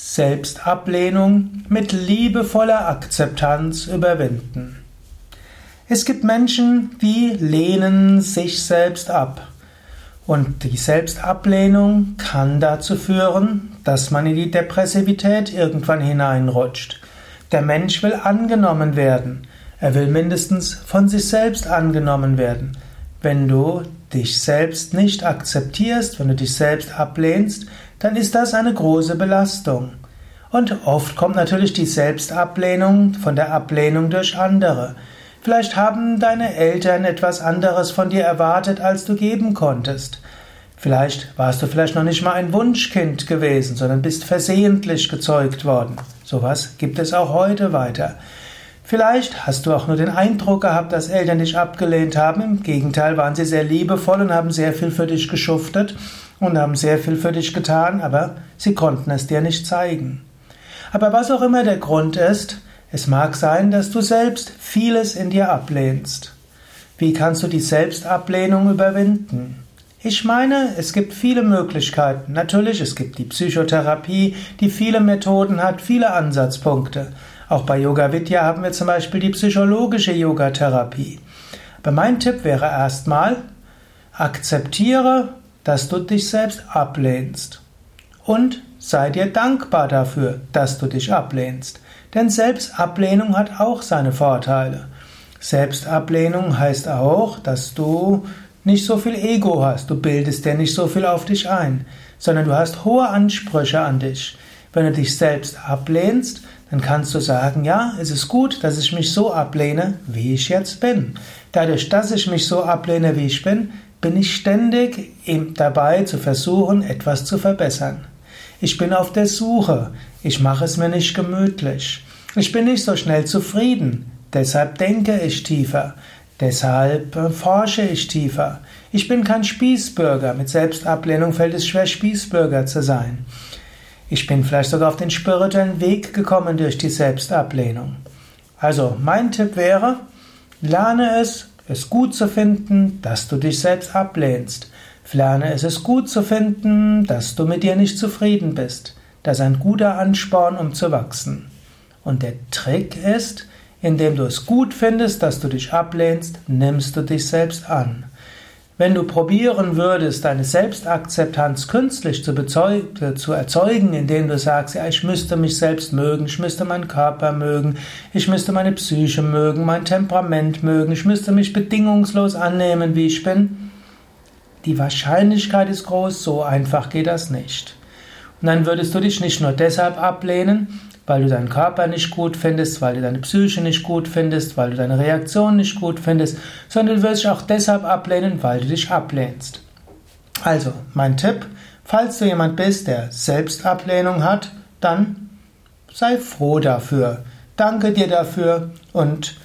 Selbstablehnung mit liebevoller Akzeptanz überwinden. Es gibt Menschen, die lehnen sich selbst ab. Und die Selbstablehnung kann dazu führen, dass man in die Depressivität irgendwann hineinrutscht. Der Mensch will angenommen werden. Er will mindestens von sich selbst angenommen werden. Wenn du dich selbst nicht akzeptierst, wenn du dich selbst ablehnst, dann ist das eine große Belastung. Und oft kommt natürlich die Selbstablehnung von der Ablehnung durch andere. Vielleicht haben deine Eltern etwas anderes von dir erwartet, als du geben konntest. Vielleicht warst du vielleicht noch nicht mal ein Wunschkind gewesen, sondern bist versehentlich gezeugt worden. Sowas gibt es auch heute weiter. Vielleicht hast du auch nur den Eindruck gehabt, dass Eltern dich abgelehnt haben. Im Gegenteil waren sie sehr liebevoll und haben sehr viel für dich geschuftet und haben sehr viel für dich getan, aber sie konnten es dir nicht zeigen. Aber was auch immer der Grund ist, es mag sein, dass du selbst vieles in dir ablehnst. Wie kannst du die Selbstablehnung überwinden? Ich meine, es gibt viele Möglichkeiten. Natürlich, es gibt die Psychotherapie, die viele Methoden hat, viele Ansatzpunkte. Auch bei Yoga Vidya haben wir zum Beispiel die psychologische Yogatherapie. Aber mein Tipp wäre erstmal, akzeptiere, dass du dich selbst ablehnst. Und sei dir dankbar dafür, dass du dich ablehnst. Denn Selbstablehnung hat auch seine Vorteile. Selbstablehnung heißt auch, dass du nicht so viel Ego hast, du bildest dir nicht so viel auf dich ein, sondern du hast hohe Ansprüche an dich. Wenn du dich selbst ablehnst, dann kannst du sagen, ja, es ist gut, dass ich mich so ablehne, wie ich jetzt bin. Dadurch, dass ich mich so ablehne, wie ich bin, bin ich ständig dabei zu versuchen, etwas zu verbessern. Ich bin auf der Suche, ich mache es mir nicht gemütlich. Ich bin nicht so schnell zufrieden, deshalb denke ich tiefer, deshalb äh, forsche ich tiefer. Ich bin kein Spießbürger, mit Selbstablehnung fällt es schwer, Spießbürger zu sein. Ich bin vielleicht sogar auf den spirituellen Weg gekommen durch die Selbstablehnung. Also mein Tipp wäre, lerne es, es gut zu finden, dass du dich selbst ablehnst. Lerne es, es gut zu finden, dass du mit dir nicht zufrieden bist. Das ist ein guter Ansporn, um zu wachsen. Und der Trick ist, indem du es gut findest, dass du dich ablehnst, nimmst du dich selbst an. Wenn du probieren würdest, deine Selbstakzeptanz künstlich zu, zu, erzeugen, indem du sagst, ja, ich müsste mich selbst mögen, ich müsste meinen Körper mögen, ich müsste meine Psyche mögen, mein Temperament mögen, ich müsste mich bedingungslos annehmen, wie ich bin, die Wahrscheinlichkeit ist groß, so einfach geht das nicht. Und dann würdest du dich nicht nur deshalb ablehnen, weil du deinen Körper nicht gut findest, weil du deine Psyche nicht gut findest, weil du deine Reaktion nicht gut findest, sondern du wirst dich auch deshalb ablehnen, weil du dich ablehnst. Also, mein Tipp, falls du jemand bist, der Selbstablehnung hat, dann sei froh dafür. Danke dir dafür und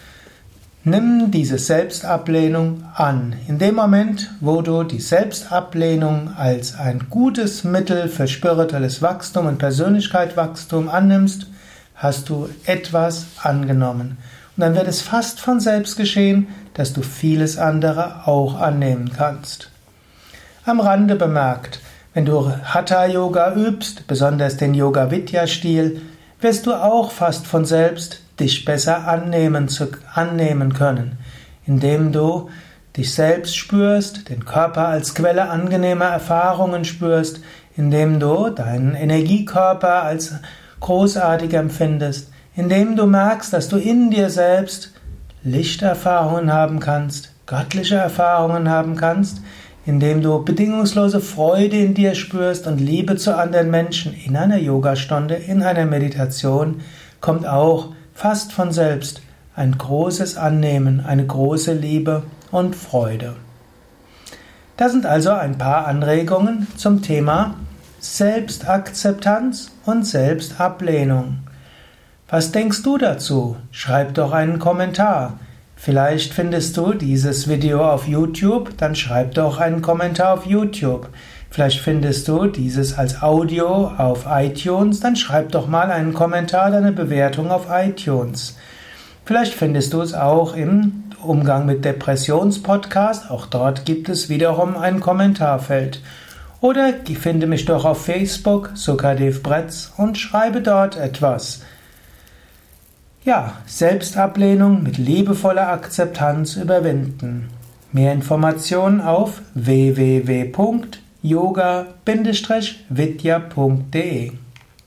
Nimm diese Selbstablehnung an. In dem Moment, wo du die Selbstablehnung als ein gutes Mittel für spirituelles Wachstum und Persönlichkeitswachstum annimmst, hast du etwas angenommen. Und dann wird es fast von selbst geschehen, dass du vieles andere auch annehmen kannst. Am Rande bemerkt, wenn du Hatha Yoga übst, besonders den Yoga Vidya Stil, wirst du auch fast von selbst dich besser annehmen, zu, annehmen können, indem du dich selbst spürst, den Körper als Quelle angenehmer Erfahrungen spürst, indem du deinen Energiekörper als großartig empfindest, indem du merkst, dass du in dir selbst Lichterfahrungen haben kannst, göttliche Erfahrungen haben kannst, indem du bedingungslose Freude in dir spürst und Liebe zu anderen Menschen in einer Yogastunde, in einer Meditation, kommt auch fast von selbst ein großes Annehmen, eine große Liebe und Freude. Das sind also ein paar Anregungen zum Thema Selbstakzeptanz und Selbstablehnung. Was denkst du dazu? Schreib doch einen Kommentar. Vielleicht findest du dieses Video auf YouTube, dann schreib doch einen Kommentar auf YouTube. Vielleicht findest du dieses als Audio auf iTunes, dann schreib doch mal einen Kommentar, deine Bewertung auf iTunes. Vielleicht findest du es auch im Umgang mit Depressionspodcast, auch dort gibt es wiederum ein Kommentarfeld. Oder finde mich doch auf Facebook, Sukadev Bretz, und schreibe dort etwas. Ja, Selbstablehnung mit liebevoller Akzeptanz überwinden. Mehr Informationen auf www.yoga-vidya.de